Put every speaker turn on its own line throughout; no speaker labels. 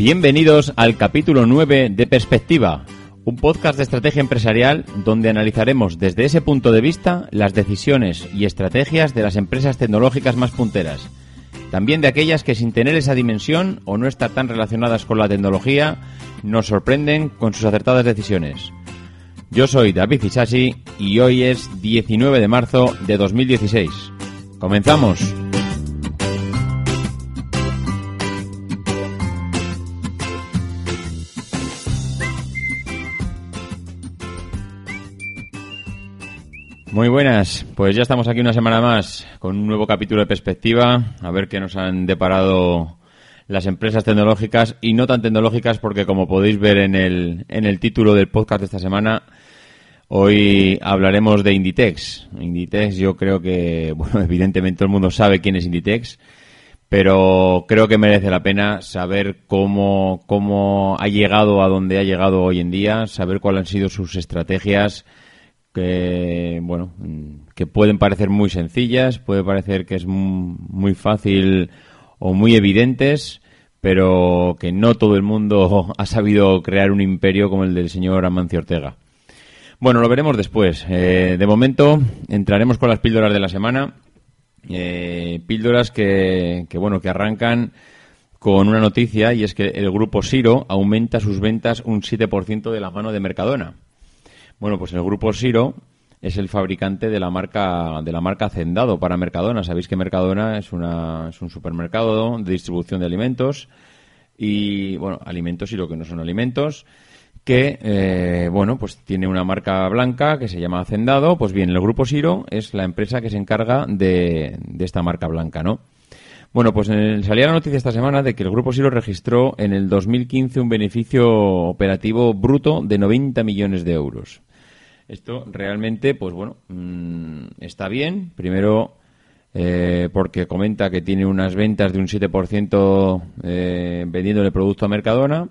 Bienvenidos al capítulo 9 de Perspectiva, un podcast de estrategia empresarial donde analizaremos desde ese punto de vista las decisiones y estrategias de las empresas tecnológicas más punteras, también de aquellas que sin tener esa dimensión o no estar tan relacionadas con la tecnología nos sorprenden con sus acertadas decisiones. Yo soy David Isasi y hoy es 19 de marzo de 2016. ¡Comenzamos! Muy buenas, pues ya estamos aquí una semana más con un nuevo capítulo de perspectiva, a ver qué nos han deparado las empresas tecnológicas y no tan tecnológicas porque como podéis ver en el, en el título del podcast de esta semana, hoy hablaremos de Inditex. Inditex yo creo que, bueno, evidentemente todo el mundo sabe quién es Inditex, pero creo que merece la pena saber cómo, cómo ha llegado a donde ha llegado hoy en día, saber cuáles han sido sus estrategias, que bueno que pueden parecer muy sencillas puede parecer que es muy fácil o muy evidentes pero que no todo el mundo ha sabido crear un imperio como el del señor Amancio Ortega. Bueno lo veremos después. Eh, de momento entraremos con las píldoras de la semana. Eh, píldoras que, que bueno que arrancan con una noticia y es que el grupo Siro aumenta sus ventas un 7% de la mano de Mercadona bueno, pues el grupo Siro es el fabricante de la marca de la marca Hacendado para Mercadona. Sabéis que Mercadona es una es un supermercado de distribución de alimentos y bueno, alimentos y lo que no son alimentos que eh, bueno, pues tiene una marca blanca que se llama Hacendado, pues bien, el grupo Siro es la empresa que se encarga de, de esta marca blanca, ¿no? Bueno, pues salía la noticia esta semana de que el Grupo Siro registró en el 2015 un beneficio operativo bruto de 90 millones de euros. Esto realmente, pues bueno, mm, está bien. Primero, eh, porque comenta que tiene unas ventas de un 7% eh, vendiendo el producto a Mercadona.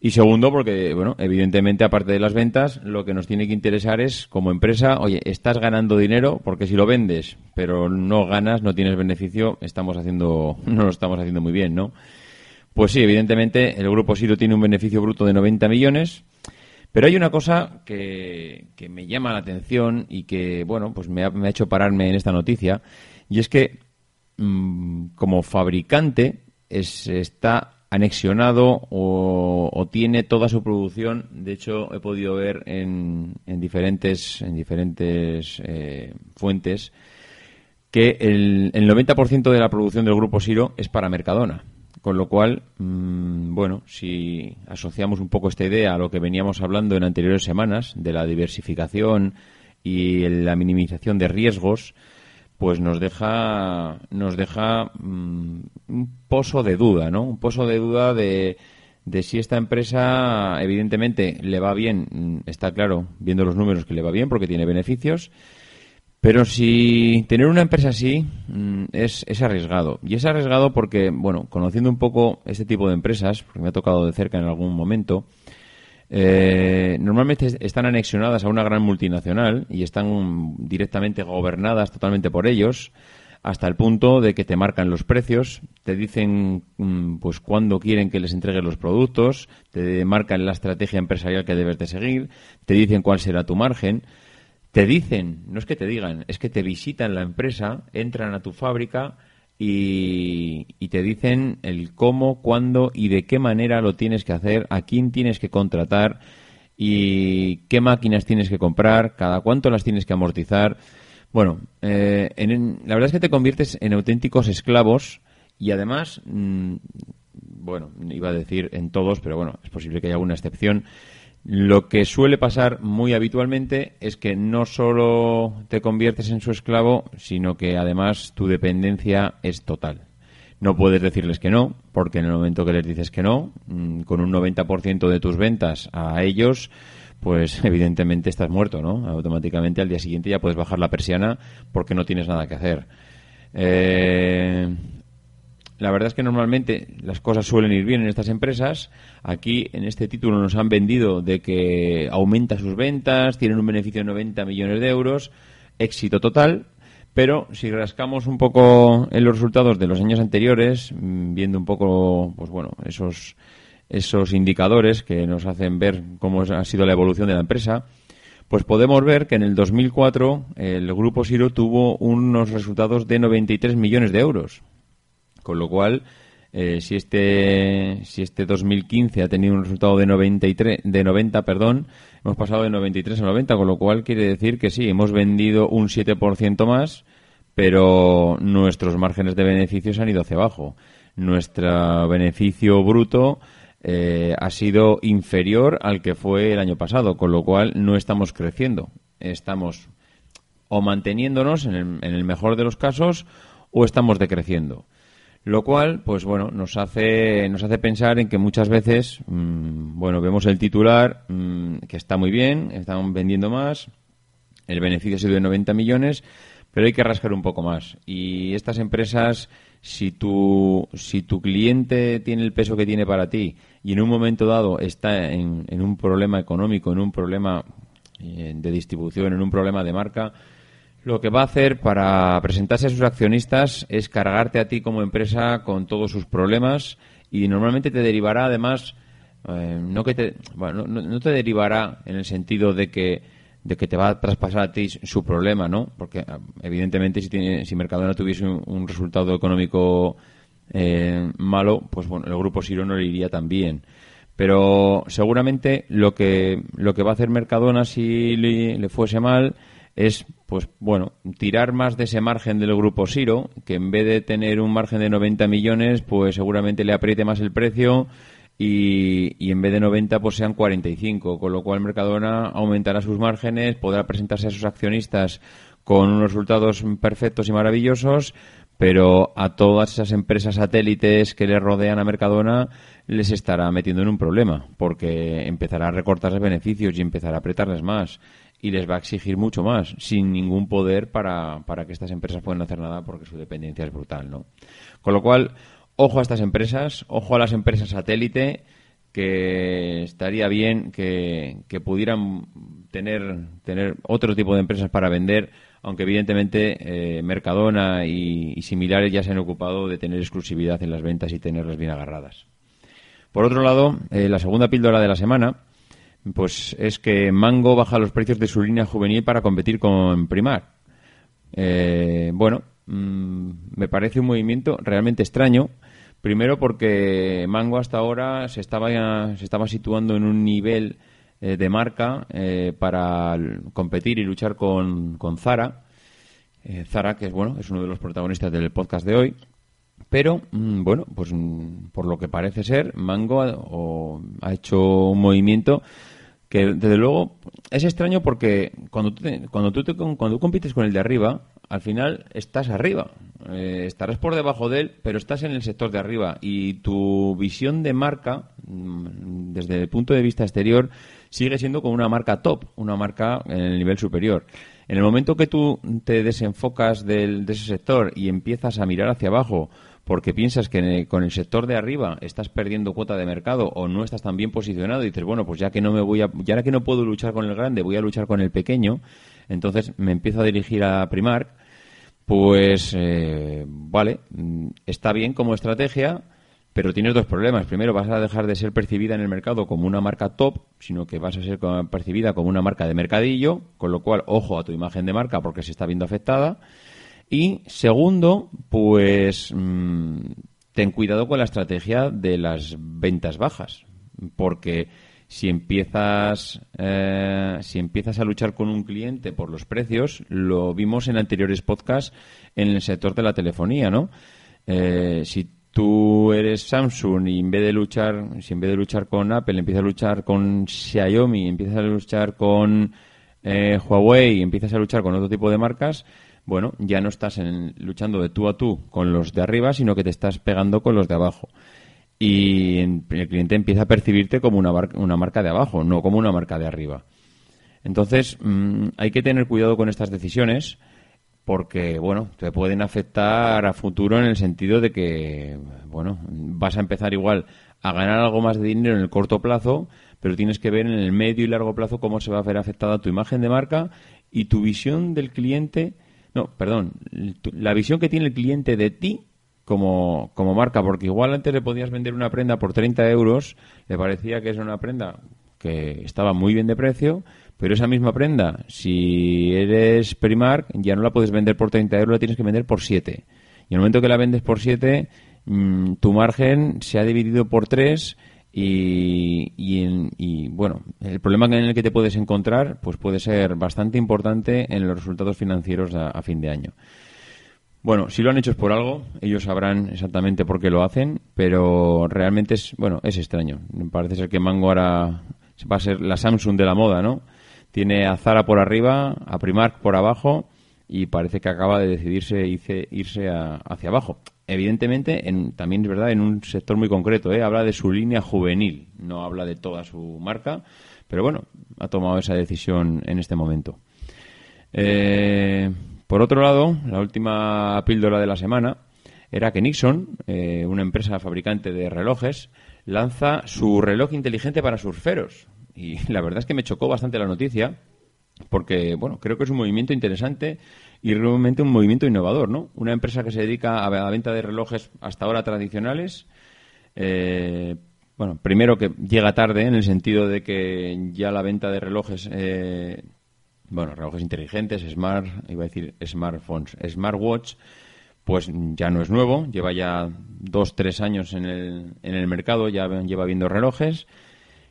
Y segundo, porque, bueno, evidentemente, aparte de las ventas, lo que nos tiene que interesar es, como empresa, oye, estás ganando dinero, porque si lo vendes, pero no ganas, no tienes beneficio, estamos haciendo, no lo estamos haciendo muy bien, ¿no? Pues sí, evidentemente, el grupo Siro tiene un beneficio bruto de 90 millones pero hay una cosa que, me llama la atención y que, bueno, pues me ha, hecho pararme en esta noticia, y es que mm, como fabricante está anexionado o, tiene toda su producción. De hecho, he podido ver en, diferentes, en diferentes eh, fuentes que el, el 90% de la producción del grupo Siro es para Mercadona. Con lo cual, mm, bueno, si asociamos un poco esta idea a lo que veníamos hablando en anteriores semanas, de la diversificación y la minimización de riesgos, pues nos deja, nos deja mm, un pozo de duda, ¿no? Un pozo de duda de, de si esta empresa, evidentemente, le va bien, mm, está claro, viendo los números que le va bien porque tiene beneficios, pero si tener una empresa así mm, es, es, arriesgado. Y es arriesgado porque, bueno, conociendo un poco este tipo de empresas, porque me ha tocado de cerca en algún momento, eh, normalmente están anexionadas a una gran multinacional y están directamente gobernadas totalmente por ellos. hasta el punto de que te marcan los precios, te dicen mm, pues cuándo quieren que les entreguen los productos, te marcan la estrategia empresarial que debes de seguir, te dicen cuál será tu margen, te dicen, no es que te digan, es que te visitan la empresa, entran a tu fábrica y, te dicen el cómo, cuándo y de qué manera lo tienes que hacer, a quién tienes que contratar y qué máquinas tienes que comprar, cada cuánto las tienes que amortizar. Bueno, eh, en, la verdad es que te conviertes en auténticos esclavos y además, mm, bueno, iba a decir en todos, pero bueno, es posible que haya alguna excepción. Lo que suele pasar muy habitualmente es que no solo te conviertes en su esclavo, sino que además tu dependencia es total. No puedes decirles que no, porque en el momento que les dices que no, mm, con un 90% de tus ventas a ellos, pues evidentemente estás muerto, ¿no? Automáticamente al día siguiente ya puedes bajar la persiana porque no tienes nada que hacer. Eh, la verdad es que normalmente las cosas suelen ir bien en estas empresas. Aquí en este título nos han vendido de que aumenta sus ventas, tienen un beneficio de 90 millones de euros, éxito total. Pero si rascamos un poco en los resultados de los años anteriores, mm, viendo un poco, pues bueno, esos esos indicadores que nos hacen ver cómo ha sido la evolución de la empresa, pues podemos ver que en el 2004 el grupo Siro tuvo unos resultados de 93 millones de euros. Con lo cual, eh, si este si este 2015 ha tenido un resultado de 93 de 90, perdón, hemos pasado de 93 a 90, con lo cual quiere decir que sí, hemos vendido un 7% más, pero nuestros márgenes de beneficios han ido hacia abajo. Nuestro beneficio bruto eh, ha sido inferior al que fue el año pasado, con lo cual no estamos creciendo. Estamos o manteniéndonos en el, en el mejor de los casos o estamos decreciendo. Lo cual, pues bueno, nos hace, nos hace pensar en que muchas veces, mmm, bueno, vemos el titular mmm, que está muy bien, están vendiendo más, el beneficio ha sido de 90 millones, pero hay que rascar un poco más. Y estas empresas, si tu, si tu cliente tiene el peso que tiene para ti y en un momento dado está en, en un problema económico, en un problema eh, de distribución, en un problema de marca, lo que va a hacer para presentarse a sus accionistas es cargarte a ti como empresa con todos sus problemas y normalmente te derivará además eh, no que te bueno, no, te derivará en el sentido de que de que te va a traspasar a ti su problema, ¿no? Porque evidentemente si tiene si Mercadona tuviese un, resultado económico eh, malo, pues bueno, el grupo Siro no le iría tan bien. Pero seguramente lo que, lo que va a hacer Mercadona si le fuese mal es, pues bueno, tirar más de ese margen del grupo Siro, que en vez de tener un margen de 90 millones, pues seguramente le apriete más el precio y, y, en vez de 90 pues sean 45, con lo cual Mercadona aumentará sus márgenes, podrá presentarse a sus accionistas con unos resultados perfectos y maravillosos, pero a todas esas empresas satélites que le rodean a Mercadona les estará metiendo en un problema, porque empezará a recortarles beneficios y empezará a apretarles más y les va a exigir mucho más, sin ningún poder para, para que estas empresas puedan hacer nada porque su dependencia es brutal, ¿no? Con lo cual, ojo a estas empresas, ojo a las empresas satélite, que estaría bien que, que pudieran tener, tener otro tipo de empresas para vender aunque evidentemente eh, Mercadona y, similares ya se han ocupado de tener exclusividad en las ventas y tenerlas bien agarradas. Por otro lado, eh, la segunda píldora de la semana pues es que Mango baja los precios de su línea juvenil para competir con Primar. Eh, bueno, mmm, me parece un movimiento realmente extraño. Primero porque Mango hasta ahora se estaba, se estaba situando en un nivel eh, de marca eh, para competir y luchar con, con Zara. Eh, Zara, que es bueno, es uno de los protagonistas del podcast de hoy. Pero, mmm, bueno, pues mmm, por lo que parece ser, Mango ha, o, ha hecho un movimiento que desde luego es extraño porque cuando tú, te, cuando, tú te, cuando compites con el de arriba, al final estás arriba. Eh, estarás por debajo de él, pero estás en el sector de arriba y tu visión de marca, mm, desde el punto de vista exterior, sigue siendo como una marca top, una marca en el nivel superior. En el momento que tú te desenfocas del, de ese sector y empiezas a mirar hacia abajo porque piensas que con el sector de arriba estás perdiendo cuota de mercado o no estás tan bien posicionado y dices, bueno, pues ya que no me voy a, ya que no puedo luchar con el grande, voy a luchar con el pequeño, entonces me empiezo a dirigir a Primark Pues, eh, vale, mm, está bien como estrategia, pero tienes dos problemas. Primero, vas a dejar de ser percibida en el mercado como una marca top, sino que vas a ser percibida como una marca de mercadillo, con lo cual, ojo a tu imagen de marca porque se está viendo afectada. Y segundo, pues mm, ten cuidado con la estrategia de las ventas bajas, porque si empiezas eh, si empiezas a luchar con un cliente por los precios, lo vimos en anteriores podcasts en el sector de la telefonía, ¿no? Eh, si tú eres Samsung y en vez de luchar, si en vez de luchar con Apple, empiezas a luchar con Xiaomi, empiezas a luchar con eh, Huawei, empiezas a luchar con otro tipo de marcas, bueno, ya no estás luchando de tú a tú con los de arriba, sino que te estás pegando con los de abajo. Y el cliente empieza a percibirte como una, una marca de abajo, no como una marca de arriba. Entonces, mm, hay que tener cuidado con estas decisiones porque, bueno, te pueden afectar a futuro en el sentido de que, bueno, vas a empezar igual a ganar algo más de dinero en el corto plazo, pero tienes que ver en el medio y largo plazo cómo se va a ver afectada tu imagen de marca y tu visión del cliente, no, perdón, la visión que tiene el cliente de ti como, como marca, porque igual antes le podías vender una prenda por 30 euros, le parecía que es una prenda que estaba muy bien de precio, pero esa misma prenda, si eres Primark, ya no la puedes vender por 30 euros, la tienes que vender por 7. Y en el momento que la vendes por 7, mm, tu margen se ha dividido por 3 y, y, bueno, el problema en el que te puedes encontrar pues puede ser bastante importante en los resultados financieros a, fin de año. Bueno, si lo han hecho es por algo, ellos sabrán exactamente por qué lo hacen, pero realmente es, bueno, es extraño. Parece ser que Mango ahora va a ser la Samsung de la moda, ¿no? Tiene a Zara por arriba, a Primark por abajo y parece que acaba de decidirse irse, irse hacia abajo. Evidentemente, en, también es verdad, en un sector muy concreto. ¿eh? Habla de su línea juvenil, no habla de toda su marca, pero bueno, ha tomado esa decisión en este momento. Eh, por otro lado, la última píldora de la semana era que Nixon, eh, una empresa fabricante de relojes, lanza su reloj inteligente para surferos. Y la verdad es que me chocó bastante la noticia, porque, bueno, creo que es un movimiento interesante y realmente un movimiento innovador, ¿no? Una empresa que se dedica a la venta de relojes hasta ahora tradicionales, eh, bueno, primero que llega tarde en el sentido de que ya la venta de relojes, eh, bueno, relojes inteligentes, smart, iba a decir smartphones, smartwatch, pues ya no es nuevo, lleva ya dos, tres años en el, en el mercado, ya lleva viendo relojes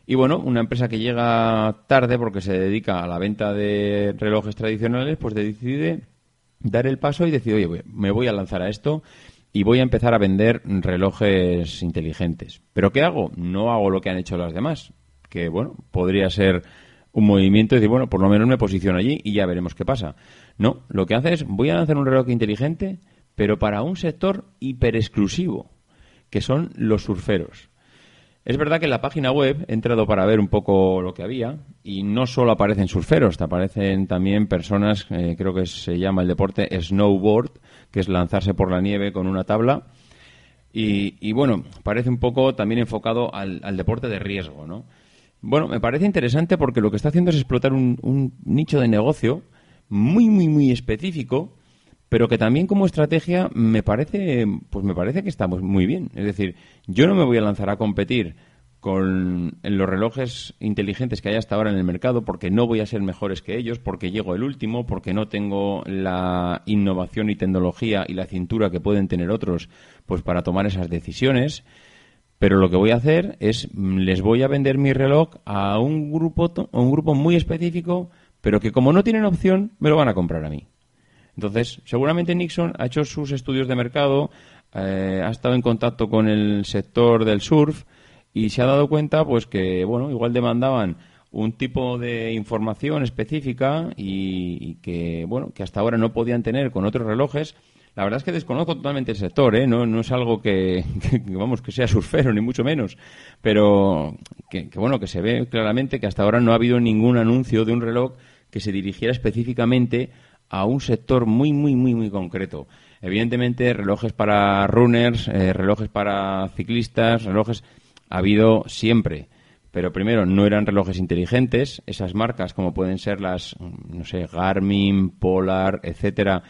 y bueno, una empresa que llega tarde porque se dedica a la venta de relojes tradicionales, pues decide dar el paso y decide, oye, me voy a lanzar a esto y voy a empezar a vender relojes inteligentes. ¿Pero qué hago? No hago lo que han hecho las demás, que bueno, podría ser un movimiento y decir, bueno, por lo menos me posiciono allí y ya veremos qué pasa. No, lo que hace es, voy a lanzar un reloj inteligente, pero para un sector hiper exclusivo, que son los surferos. Es verdad que en la página web he entrado para ver un poco lo que había y no solo aparecen surferos, te aparecen también personas, eh, creo que se llama el deporte snowboard, que es lanzarse por la nieve con una tabla. Y, bueno, parece un poco también enfocado al, deporte de riesgo, ¿no? Bueno, me parece interesante porque lo que está haciendo es explotar un, un nicho de negocio muy, muy, muy específico pero que también como estrategia me parece, pues me parece que estamos muy bien. Es decir, yo no me voy a lanzar a competir con los relojes inteligentes que hay hasta ahora en el mercado porque no voy a ser mejores que ellos, porque llego el último, porque no tengo la innovación y tecnología y la cintura que pueden tener otros pues para tomar esas decisiones. Pero lo que voy a hacer es les voy a vender mi reloj a un grupo a un grupo muy específico, pero que como no tienen opción, me lo van a comprar a mí. Entonces, seguramente Nixon ha hecho sus estudios de mercado, eh, ha estado en contacto con el sector del surf y se ha dado cuenta pues que, bueno, igual demandaban un tipo de información específica y, que, bueno, que hasta ahora no podían tener con otros relojes. La verdad es que desconozco totalmente el sector, ¿eh? no, no es algo que, vamos, que sea surfero, ni mucho menos, pero que, que, bueno, que se ve claramente que hasta ahora no ha habido ningún anuncio de un reloj que se dirigiera específicamente a un sector muy, muy, muy, muy concreto. Evidentemente, relojes para runners, eh, relojes para ciclistas, relojes ha habido siempre. Pero primero, no eran relojes inteligentes. Esas marcas, como pueden ser las, no sé, Garmin, Polar, etcétera,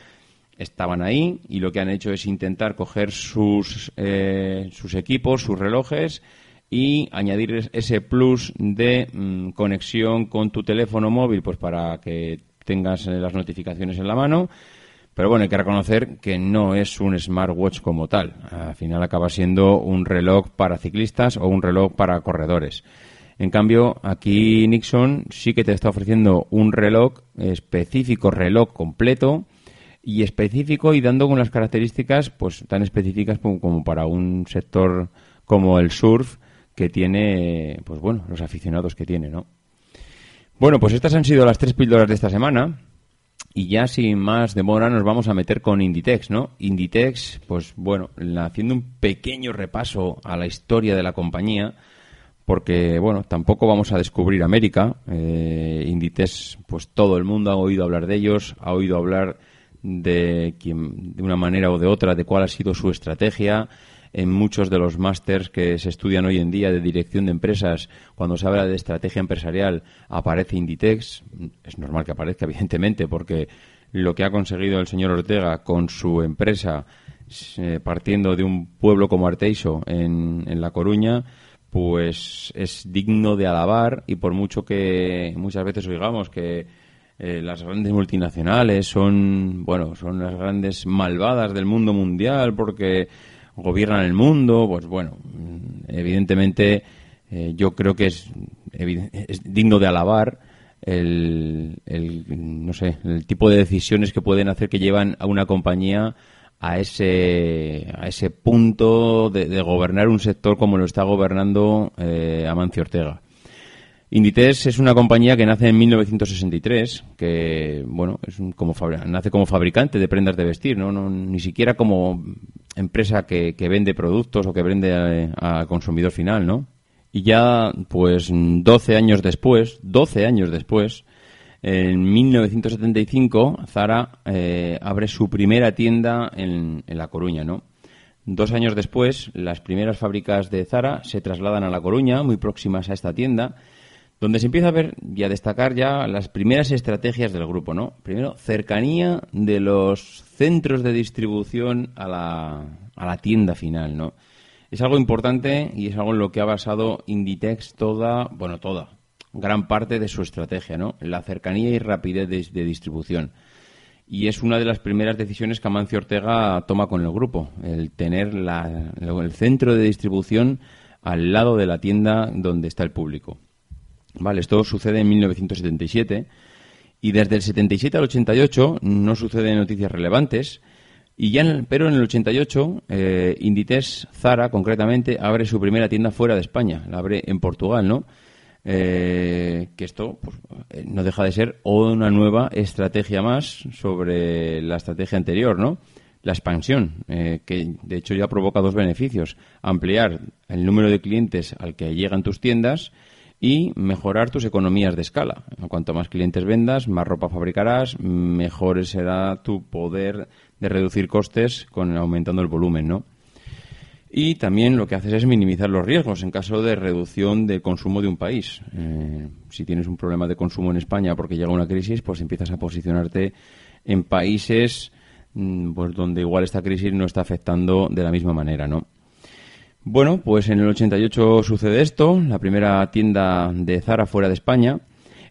estaban ahí y lo que han hecho es intentar coger sus, eh, sus equipos, sus relojes y añadir ese plus de mm, conexión con tu teléfono móvil, pues para que tengas eh, las notificaciones en la mano. Pero bueno, hay que reconocer que no es un smartwatch como tal. Al final acaba siendo un reloj para ciclistas o un reloj para corredores. En cambio, aquí Nixon sí que te está ofreciendo un reloj específico, reloj completo y específico y dando con las características pues tan específicas como, para un sector como el surf que tiene, pues bueno, los aficionados que tiene, ¿no? Bueno, pues estas han sido las tres píldoras de esta semana. Y ya sin más demora nos vamos a meter con Inditex, ¿no? Inditex, pues bueno, haciendo un pequeño repaso a la historia de la compañía, porque bueno, tampoco vamos a descubrir América. Eh, Inditex, pues todo el mundo ha oído hablar de ellos, ha oído hablar de, de una manera o de otra de cuál ha sido su estrategia. En muchos de los másters que se estudian hoy en día de dirección de empresas, cuando se habla de estrategia empresarial, aparece Inditex. Es normal que aparezca, evidentemente, porque lo que ha conseguido el señor Ortega con su empresa, eh, partiendo de un pueblo como Arteiso en, en La Coruña, pues es digno de alabar y por mucho que muchas veces oigamos que eh, las grandes multinacionales son, bueno, son las grandes malvadas del mundo mundial porque gobiernan el mundo, pues bueno, evidentemente eh, yo creo que es, es digno de alabar el, el, no sé, el tipo de decisiones que pueden hacer que llevan a una compañía a ese, a ese punto de, gobernar un sector como lo está gobernando eh, Amancio Ortega. Inditex es una compañía que nace en 1963, que bueno, es como nace como fabricante de prendas de vestir, ¿no? ni siquiera como empresa que, vende productos o que vende al consumidor final, ¿no? Y ya, pues, 12 años después, 12 años después, en 1975, Zara eh, abre su primera tienda en, en La Coruña, ¿no? Dos años después, las primeras fábricas de Zara se trasladan a La Coruña, muy próximas a esta tienda, donde se empieza a ver y a destacar ya las primeras estrategias del grupo, ¿no? Primero, cercanía de los centros de distribución a la, a la tienda final, ¿no? Es algo importante y es algo en lo que ha basado Inditex toda, bueno, toda, gran parte de su estrategia, ¿no? La cercanía y rapidez de, distribución. Y es una de las primeras decisiones que Amancio Ortega toma con el grupo, el tener la, el centro de distribución al lado de la tienda donde está el público. Vale, esto sucede en 1977 y desde el 77 al 88 no suceden noticias relevantes. Y ya pero en el 88, eh, Inditex Zara, concretamente, abre su primera tienda fuera de España. La abre en Portugal, ¿no? Eh, que esto pues, eh, no deja de ser una nueva estrategia más sobre la estrategia anterior, ¿no? La expansión, eh, que de hecho ya provoca dos beneficios. Ampliar el número de clientes al que llegan tus tiendas y mejorar tus economías de escala. Cuanto más clientes vendas, más ropa fabricarás, mejor será tu poder de reducir costes con aumentando el volumen, ¿no? Y también lo que haces es minimizar los riesgos en caso de reducción de consumo de un país. Eh, si tienes un problema de consumo en España porque llega una crisis, pues empiezas a posicionarte en países mm, pues donde igual esta crisis no está afectando de la misma manera, ¿no? Bueno, pues en el 88 sucede esto, la primera tienda de Zara fuera de España.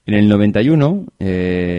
En el 91... Eh...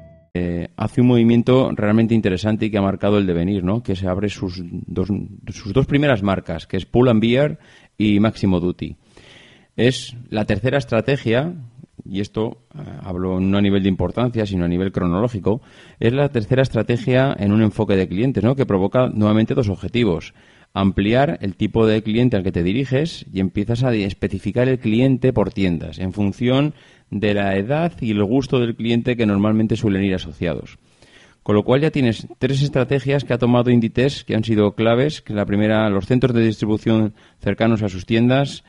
Eh, hace un movimiento realmente interesante y que ha marcado el devenir, ¿no? Que se abre sus dos, sus dos primeras marcas, que es Pull and Beer y Máximo Duty. Es la tercera estrategia, y esto eh, hablo no a nivel de importancia, sino a nivel cronológico, es la tercera estrategia en un enfoque de clientes, ¿no? Que provoca nuevamente dos objetivos ampliar el tipo de cliente al que te diriges y empiezas a especificar el cliente por tiendas en función de la edad y el gusto del cliente que normalmente suelen ir asociados. Con lo cual ya tienes tres estrategias que ha tomado Inditex que han sido claves. Que la primera, los centros de distribución cercanos a sus tiendas.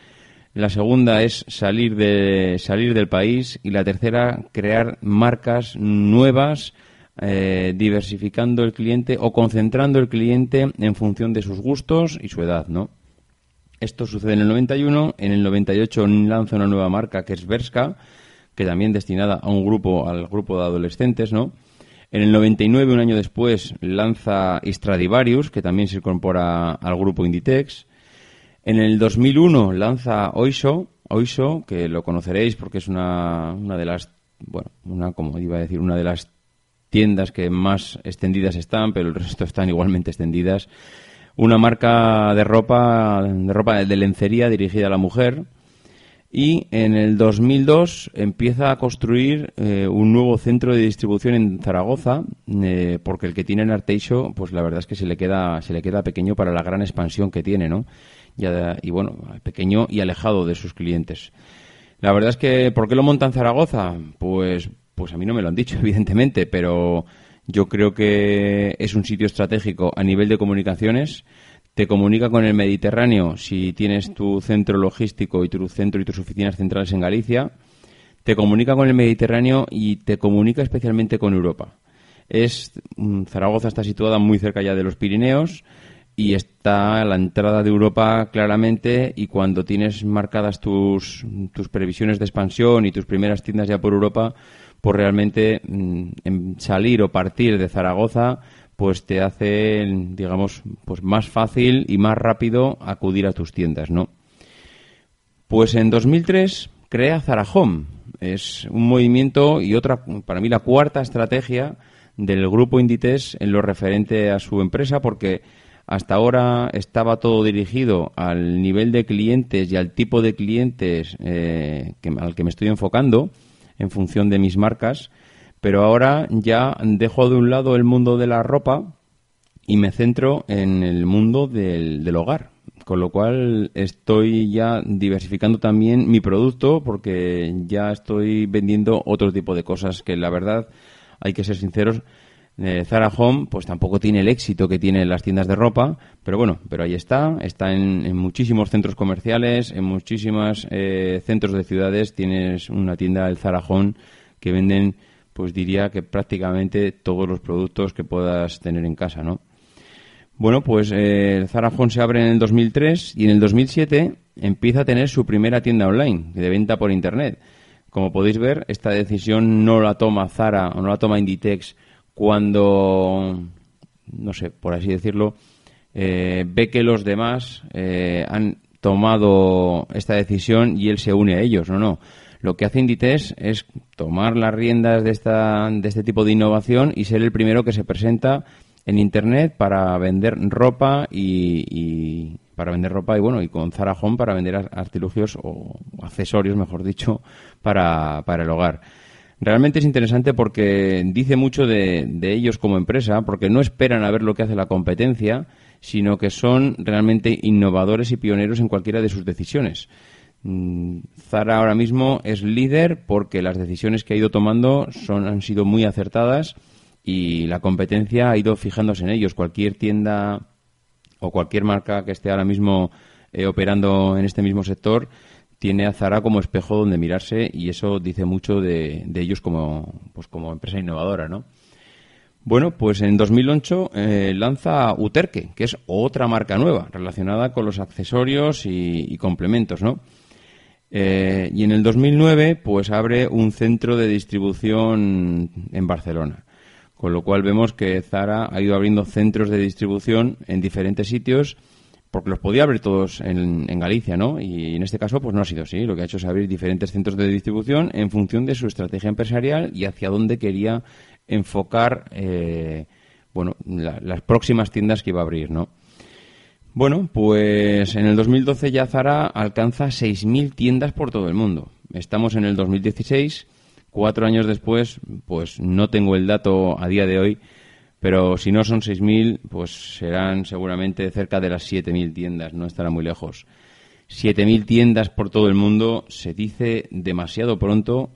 La segunda es salir, de, salir del país. Y la tercera, crear marcas nuevas eh, diversificando el cliente o concentrando el cliente en función de sus gustos y su edad. Esto sucede en el 91, en el 98 lanza una nueva marca que es Verska, que también destinada a un grupo, al grupo de adolescentes, ¿no? En el 99, un año después, lanza Stradivarius, que también se incorpora al grupo Inditex. En el 2001 lanza Oiso, Oiso, que lo conoceréis porque es una, una de las, bueno, una, como iba a decir, una de las tiendas que más extendidas están, pero el resto están igualmente extendidas. Una marca de ropa, de ropa de lencería dirigida a la mujer. Y en el 2002 empieza a construir eh, un nuevo centro de distribución en Zaragoza, eh, porque el que tiene en Arteixo, pues la verdad es que se le queda, se le queda pequeño para la gran expansión que tiene, ¿no? Y, y bueno, pequeño y alejado de sus clientes. La verdad es que, ¿por qué lo monta en Zaragoza? Pues pues a mí no me lo han dicho, evidentemente, pero yo creo que es un sitio estratégico a nivel de comunicaciones. Te comunica con el Mediterráneo si tienes tu centro logístico y tu centro y tus oficinas centrales en Galicia. Te comunica con el Mediterráneo y te comunica especialmente con Europa. Es mm, Zaragoza está situada muy cerca ya de los Pirineos y está a la entrada de Europa claramente y cuando tienes marcadas tus, tus previsiones de expansión y tus primeras tiendas ya por Europa, pues realmente mm, salir o partir de Zaragoza pues te hace, digamos, pues más fácil y más rápido acudir a tus tiendas, ¿no? Pues en 2003 crea Zarahome. Es un movimiento y otra, para mí, la cuarta estrategia del grupo Inditex en lo referente a su empresa, porque hasta ahora estaba todo dirigido al nivel de clientes y al tipo de clientes eh, al que me estoy enfocando en función de mis marcas, pero ahora ya dejo de un lado el mundo de la ropa y me centro en el mundo del, hogar. Con lo cual estoy ya diversificando también mi producto porque ya estoy vendiendo otro tipo de cosas que la verdad, hay que ser sinceros, eh, Zara Home pues tampoco tiene el éxito que tienen las tiendas de ropa, pero bueno, pero ahí está, está en, muchísimos centros comerciales, en muchísimos eh, centros de ciudades tienes una tienda del Zara Home que venden pues diría que prácticamente todos los productos que puedas tener en casa, ¿no? Bueno, pues eh, se abre en el 2003 y en el 2007 empieza a tener su primera tienda online de venta por internet. Como podéis ver, esta decisión no la toma Zara o no la toma Inditex cuando, no sé, por así decirlo, eh, ve que los demás eh, han tomado esta decisión y él se une a ellos, no, no. Lo que hace Inditex es tomar las riendas de, de este tipo de innovación y ser el primero que se presenta en Internet para vender ropa y, para vender ropa y bueno y con Zara para vender artilugios o accesorios, mejor dicho, para, para el hogar. Realmente es interesante porque dice mucho de, ellos como empresa, porque no esperan a ver lo que hace la competencia, sino que son realmente innovadores y pioneros en cualquiera de sus decisiones. Mm, Zara ahora mismo es líder porque las decisiones que ha ido tomando son, han sido muy acertadas y la competencia ha ido fijándose en ellos. Cualquier tienda o cualquier marca que esté ahora mismo eh, operando en este mismo sector tiene a Zara como espejo donde mirarse y eso dice mucho de, ellos como, pues como empresa innovadora, ¿no? Bueno, pues en 2008 eh, lanza Uterque, que es otra marca nueva relacionada con los accesorios y, complementos, ¿no? Eh, y en el 2009, pues abre un centro de distribución en Barcelona. Con lo cual vemos que Zara ha ido abriendo centros de distribución en diferentes sitios porque los podía abrir todos en, Galicia, ¿no? Y en este caso, pues no ha sido así. Lo que ha hecho es abrir diferentes centros de distribución en función de su estrategia empresarial y hacia dónde quería enfocar, eh, bueno, las próximas tiendas que iba a abrir, ¿no? Bueno, pues en el 2012 ya Zara alcanza 6.000 tiendas por todo el mundo. Estamos en el 2016, cuatro años después, pues no tengo el dato a día de hoy, pero si no son 6.000, pues serán seguramente cerca de las 7.000 tiendas, no estará muy lejos. 7.000 tiendas por todo el mundo se dice demasiado pronto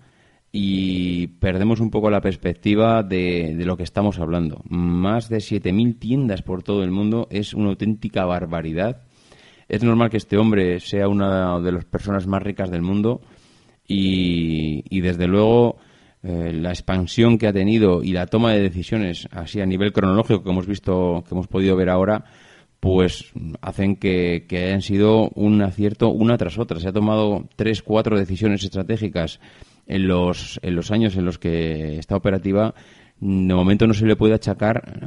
y perdemos un poco la perspectiva de, lo que estamos hablando. Más de 7.000 tiendas por todo el mundo es una auténtica barbaridad. Es normal que este hombre sea una de las personas más ricas del mundo y, desde luego eh, la expansión que ha tenido y la toma de decisiones así a nivel cronológico que hemos visto, que hemos podido ver ahora, pues hacen que, hayan sido un acierto una tras otra. Se ha tomado tres, cuatro decisiones estratégicas en los, en los años en los que está operativa. De momento no se le puede achacar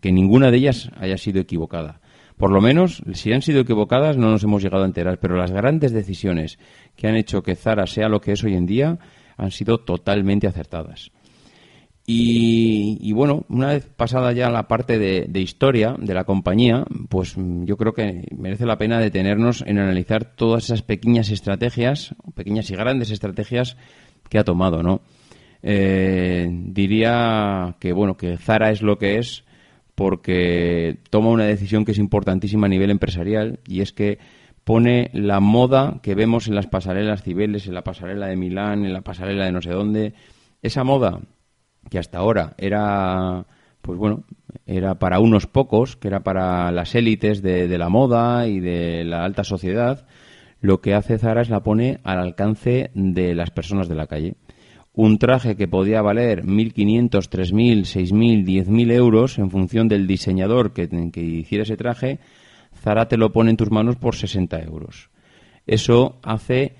que ninguna de ellas haya sido equivocada. Por lo menos, si han sido equivocadas, no nos hemos llegado a enterar. Pero las grandes decisiones que han hecho que Zara sea lo que es hoy en día, han sido totalmente acertadas. Y, bueno, una vez pasada ya la parte de, historia de la compañía, pues yo creo que merece la pena detenernos en analizar todas esas pequeñas estrategias, pequeñas y grandes estrategias que ha tomado, ¿no? Eh, diría que bueno que Zara es lo que es porque toma una decisión que es importantísima a nivel empresarial y es que pone la moda que vemos en las pasarelas civiles, en la pasarela de Milán, en la pasarela de no sé dónde. Esa moda que hasta ahora era, pues bueno, era para unos pocos, que era para las élites de, de la moda y de la alta sociedad, lo que hace Zara es la pone al alcance de las personas de la calle. Un traje que podía valer 1.500, 3.000, 6.000, 10.000 euros en función del diseñador que, hiciera ese traje, Zara te lo pone en tus manos por 60 euros. Eso hace,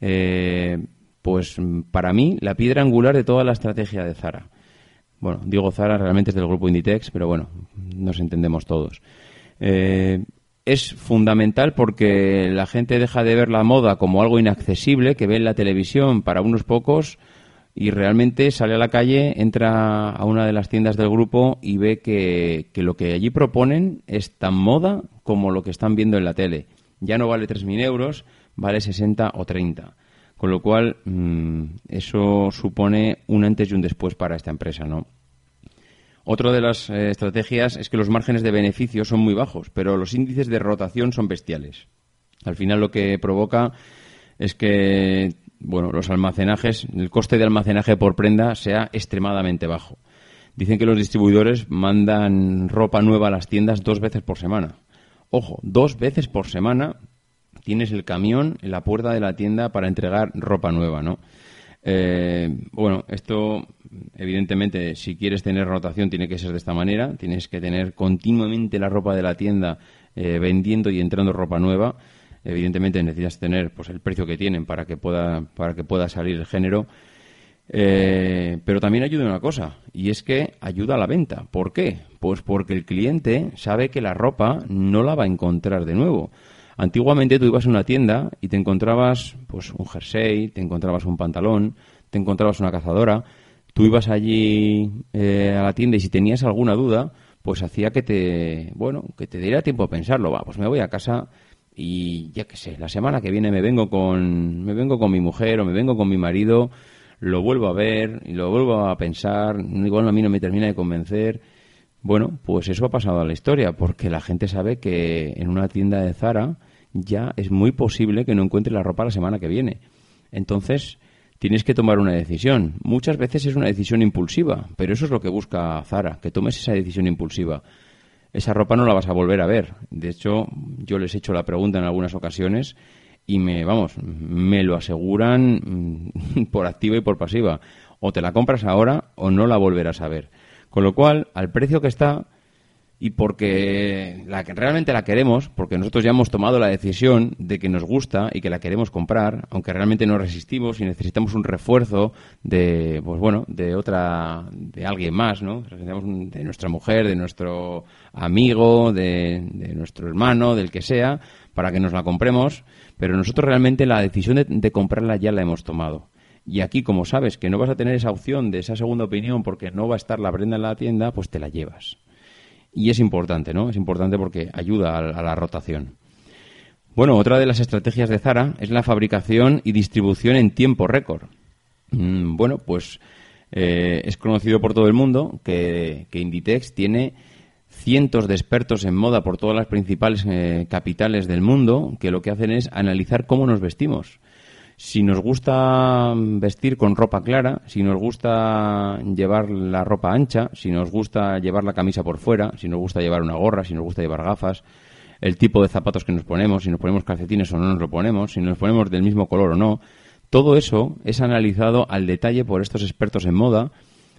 eh, pues para mí, la piedra angular de toda la estrategia de Zara. Bueno, digo Zara realmente es del grupo Inditex, pero bueno, nos entendemos todos. Eh, es fundamental porque la gente deja de ver la moda como algo inaccesible que ve en la televisión para unos pocos y realmente sale a la calle, entra a una de las tiendas del grupo y ve que, lo que allí proponen es tan moda como lo que están viendo en la tele. Ya no vale 3.000 euros, vale 60 o 30. Con lo cual, mm, eso supone un antes y un después para esta empresa, ¿no? Otra de las eh, estrategias es que los márgenes de beneficio son muy bajos, pero los índices de rotación son bestiales. Al final lo que provoca es que bueno, los almacenajes, el coste de almacenaje por prenda sea extremadamente bajo. Dicen que los distribuidores mandan ropa nueva a las tiendas dos veces por semana. Ojo, dos veces por semana tienes el camión en la puerta de la tienda para entregar ropa nueva, ¿no? Eh, bueno, esto, evidentemente, si quieres tener rotación, tiene que ser de esta manera. Tienes que tener continuamente la ropa de la tienda eh, vendiendo y entrando ropa nueva evidentemente necesitas tener pues el precio que tienen para que pueda para que pueda salir el género eh, pero también ayuda una cosa y es que ayuda a la venta ¿por qué? pues porque el cliente sabe que la ropa no la va a encontrar de nuevo antiguamente tú ibas a una tienda y te encontrabas pues un jersey te encontrabas un pantalón te encontrabas una cazadora. Tú ibas allí eh, a la tienda y si tenías alguna duda pues hacía que te bueno que te diera tiempo a pensarlo. Va pues me voy a casa y ya que sé, la semana que viene me vengo con me vengo con mi mujer o me vengo con mi marido, lo vuelvo a ver y lo vuelvo a pensar, igual a mí no me termina de convencer. Bueno, pues eso ha pasado a la historia, porque la gente sabe que en una tienda de Zara ya es muy posible que no encuentre la ropa la semana que viene. Entonces, tienes que tomar una decisión. Muchas veces es una decisión impulsiva, pero eso es lo que busca Zara, que tomes esa decisión impulsiva esa ropa no la vas a volver a ver. De hecho, yo les he hecho la pregunta en algunas ocasiones y me, vamos, me lo aseguran mm, por activa y por pasiva. O te la compras ahora o no la volverás a ver. Con lo cual, al precio que está, y porque la que realmente la queremos, porque nosotros ya hemos tomado la decisión de que nos gusta y que la queremos comprar, aunque realmente no resistimos y necesitamos un refuerzo de, pues bueno, de otra, de alguien más, ¿no? De nuestra mujer, de nuestro amigo, de, nuestro hermano, del que sea, para que nos la compremos, pero nosotros realmente la decisión de, de comprarla ya la hemos tomado. Y aquí, como sabes que no vas a tener esa opción de esa segunda opinión porque no va a estar la prenda en la tienda, pues te la llevas. Y es importante, ¿no? Es importante porque ayuda a, la rotación. Bueno, otra de las estrategias de Zara es la fabricación y distribución en tiempo récord. Mm, bueno, pues eh, es conocido por todo el mundo que, Inditex tiene cientos de expertos en moda por todas las principales eh, capitales del mundo que lo que hacen es analizar cómo nos vestimos si nos gusta vestir con ropa clara, si nos gusta llevar la ropa ancha, si nos gusta llevar la camisa por fuera, si nos gusta llevar una gorra, si nos gusta llevar gafas, el tipo de zapatos que nos ponemos, si nos ponemos calcetines o no nos lo ponemos, si nos ponemos del mismo color o no, todo eso es analizado al detalle por estos expertos en moda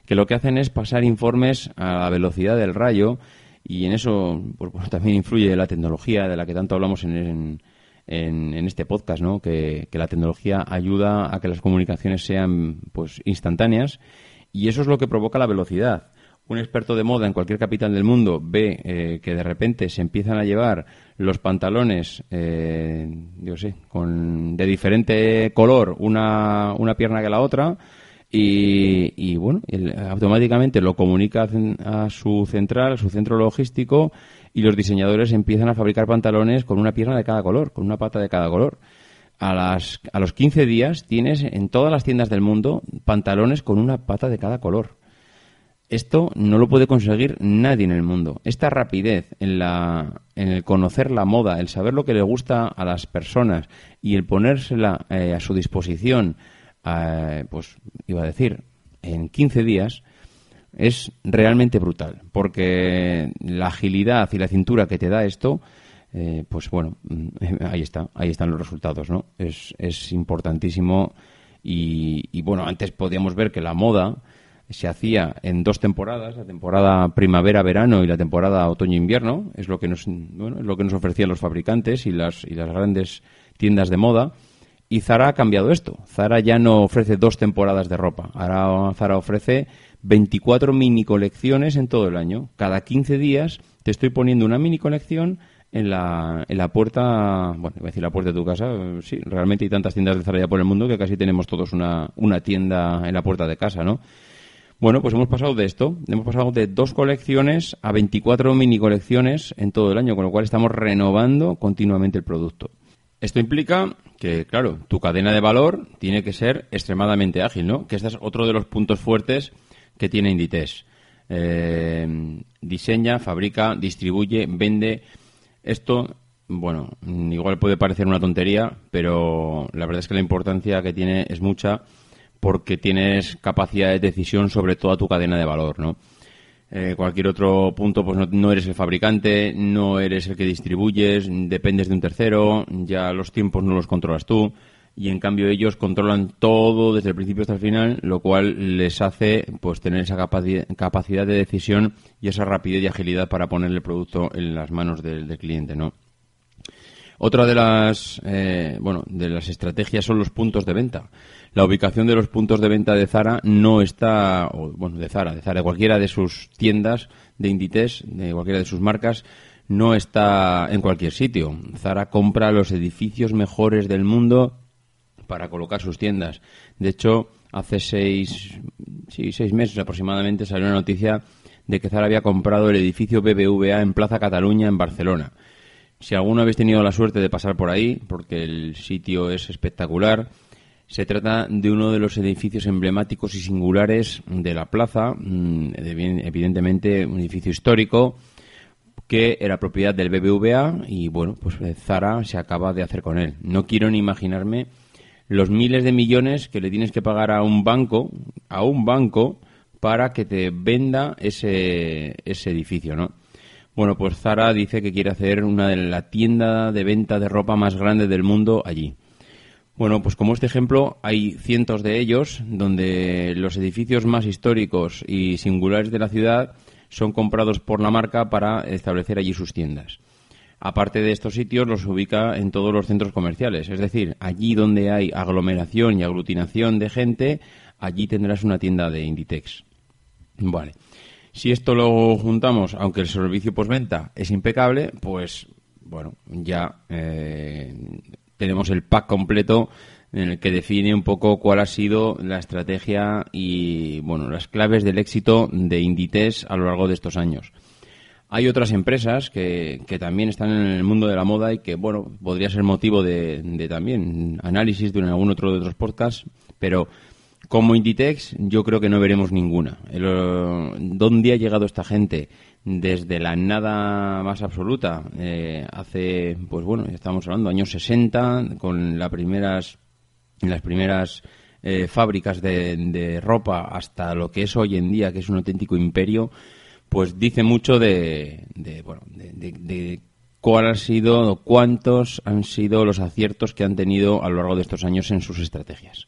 que lo que hacen es pasar informes a la velocidad del rayo y en eso pues, también influye la tecnología de la que tanto hablamos en en, este podcast, ¿no? Que, la tecnología ayuda a que las comunicaciones sean pues instantáneas y eso es lo que provoca la velocidad. Un experto de moda en cualquier capital del mundo ve eh, que de repente se empiezan a llevar los pantalones, eh, yo sé, con, de diferente color una, una pierna que la otra y bueno, automáticamente lo comunica a su central, a su centro logístico y los diseñadores empiezan a fabricar pantalones con una pierna de cada color, con una pata de cada color. A, las, a los 15 días tienes en todas las tiendas del mundo pantalones con una pata de cada color. Esto no lo puede conseguir nadie en el mundo. Esta rapidez en, la, en el conocer la moda, el saber lo que le gusta a las personas y el ponérsela eh, a su disposición, eh, pues iba a decir, en 15 días, es realmente brutal, porque la agilidad y la cintura que te da esto, eh, pues bueno, ahí está, ahí están los resultados, ¿no? Es, es importantísimo y, bueno, antes podíamos ver que la moda se hacía en dos temporadas, la temporada primavera-verano y la temporada otoño-invierno, es lo que nos, bueno, es lo que nos ofrecían los fabricantes y las, y las grandes tiendas de moda. Y Zara ha cambiado esto. Zara ya no ofrece dos temporadas de ropa. Ahora Zara ofrece 24 mini colecciones en todo el año. Cada 15 días te estoy poniendo una mini colección en la, en la puerta, bueno, iba a decir la puerta de tu casa, sí, realmente hay tantas tiendas de Zara por el mundo que casi tenemos todos una, una tienda en la puerta de casa, ¿no? Bueno, pues hemos pasado de esto, hemos pasado de dos colecciones a 24 mini colecciones en todo el año, con lo cual estamos renovando continuamente el producto. Esto implica que, claro, tu cadena de valor tiene que ser extremadamente ágil, ¿no? Que este es otro de los puntos fuertes que tiene Inditex. Eh, diseña, fabrica, distribuye, vende. Esto, bueno, igual puede parecer una tontería, pero la verdad es que la importancia que tiene es mucha porque tienes capacidad de decisión sobre toda tu cadena de valor, ¿no? Eh, cualquier otro punto, pues no, no, eres el fabricante, no eres el que distribuyes, dependes de un tercero, ya los tiempos no los controlas tú y en cambio ellos controlan todo desde el principio hasta el final, lo cual les hace pues tener esa capacidad de decisión y esa rapidez y agilidad para poner el producto en las manos del, cliente, ¿no? Otra de las eh, bueno de las estrategias son los puntos de venta. La ubicación de los puntos de venta de Zara no está, bueno, de Zara, de Zara, de cualquiera de sus tiendas, de Inditex, de cualquiera de sus marcas, no está en cualquier sitio. Zara compra los edificios mejores del mundo para colocar sus tiendas. De hecho, hace seis, seis meses aproximadamente salió una noticia de que Zara había comprado el edificio BBVA en Plaza Cataluña, en Barcelona. Si alguno habéis tenido la suerte de pasar por ahí, porque el sitio es espectacular, se trata de uno de los edificios emblemáticos y singulares de la plaza, mm, evidentemente un edificio histórico que era propiedad del BBVA y bueno, pues Zara se acaba de hacer con él. No quiero ni imaginarme los miles de millones que le tienes que pagar a un banco, a un banco, para que te venda ese, ese edificio, ¿no? Bueno, pues Zara dice que quiere hacer una de la tienda de venta de ropa más grande del mundo allí. Bueno, pues como este ejemplo, hay cientos de ellos donde los edificios más históricos y singulares de la ciudad son comprados por la marca para establecer allí sus tiendas. Aparte de estos sitios, los ubica en todos los centros comerciales. Es decir, allí donde hay aglomeración y aglutinación de gente, allí tendrás una tienda de Inditex. Vale. Si esto lo juntamos, aunque el servicio postventa es impecable, pues bueno, ya eh, tenemos el pack completo en el que define un poco cuál ha sido la estrategia y bueno las claves del éxito de Inditex a lo largo de estos años. Hay otras empresas que, también están en el mundo de la moda y que bueno podría ser motivo de, también análisis de algún otro de otros podcasts, pero como Inditex yo creo que no veremos ninguna. ¿Dónde ha llegado esta gente? desde la nada más absoluta, eh, hace, pues bueno, estamos hablando años 60, con las primeras, las primeras eh, fábricas de, ropa hasta lo que es hoy en día, que es un auténtico imperio, pues dice mucho de, de bueno, de, de cuál han sido, cuántos han sido los aciertos que han tenido a lo largo de estos años en sus estrategias.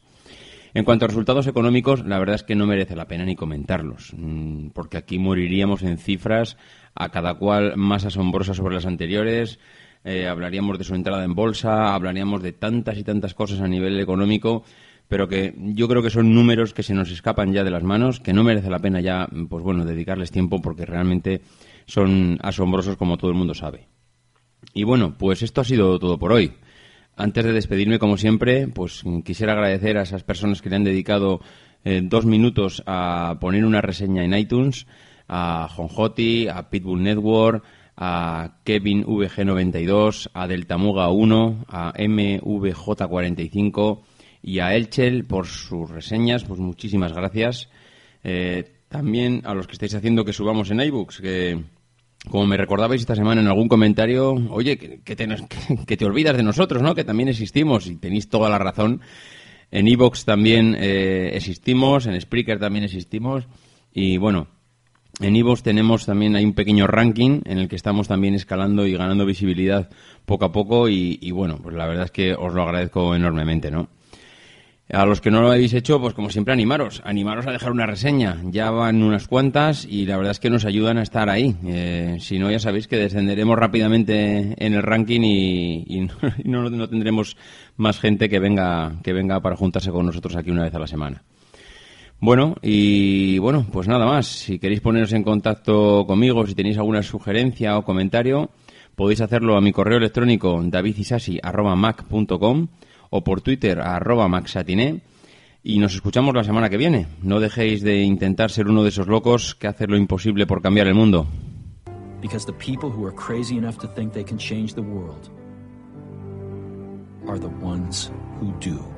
En cuanto a resultados económicos, la verdad es que no merece la pena ni comentarlos, mm, porque aquí moriríamos en cifras a cada cual más asombrosas sobre las anteriores. Eh, hablaríamos de su entrada en bolsa, hablaríamos de tantas y tantas cosas a nivel económico, pero que yo creo que son números que se nos escapan ya de las manos, que no merece la pena ya, pues bueno, dedicarles tiempo porque realmente son asombrosos como todo el mundo sabe. Y bueno, pues esto ha sido todo por hoy. Antes de despedirme, como siempre, pues quisiera agradecer a esas personas que le han dedicado eh, dos minutos a poner una reseña en iTunes, a Jonjoti, a Pitbull Network, a Kevin VG92, a Deltamuga 1, a MVJ45 y a Elchel por sus reseñas. Pues muchísimas gracias. Eh, también a los que estáis haciendo que subamos en iBooks, que como me recordabais esta semana en algún comentario, oye, que, te, olvidas de nosotros, ¿no? Que también existimos y tenéis toda la razón. En Evox también eh, existimos, en Spreaker también existimos y bueno, en Evox tenemos también hay un pequeño ranking en el que estamos también escalando y ganando visibilidad poco a poco y bueno, pues la verdad es que os lo agradezco enormemente, ¿no? A los que no lo habéis hecho, pues como siempre, animaros. Animaros a dejar una reseña. Ya van unas cuantas y la verdad es que nos ayudan a estar ahí. Eh, si no, ya sabéis que descenderemos rápidamente en el ranking y, no, tendremos más gente que venga, que venga para juntarse con nosotros aquí una vez a la semana. Bueno, y bueno, pues nada más. Si queréis poneros en contacto conmigo, si tenéis alguna sugerencia o comentario, podéis hacerlo a mi correo electrónico davidisasi.mac.com o por Twitter a arroba maxatiné y nos escuchamos la semana que viene. No dejéis de intentar ser uno de esos locos que hacen lo imposible por cambiar el mundo. Because the people who are crazy enough to think they can change the world are the ones who do.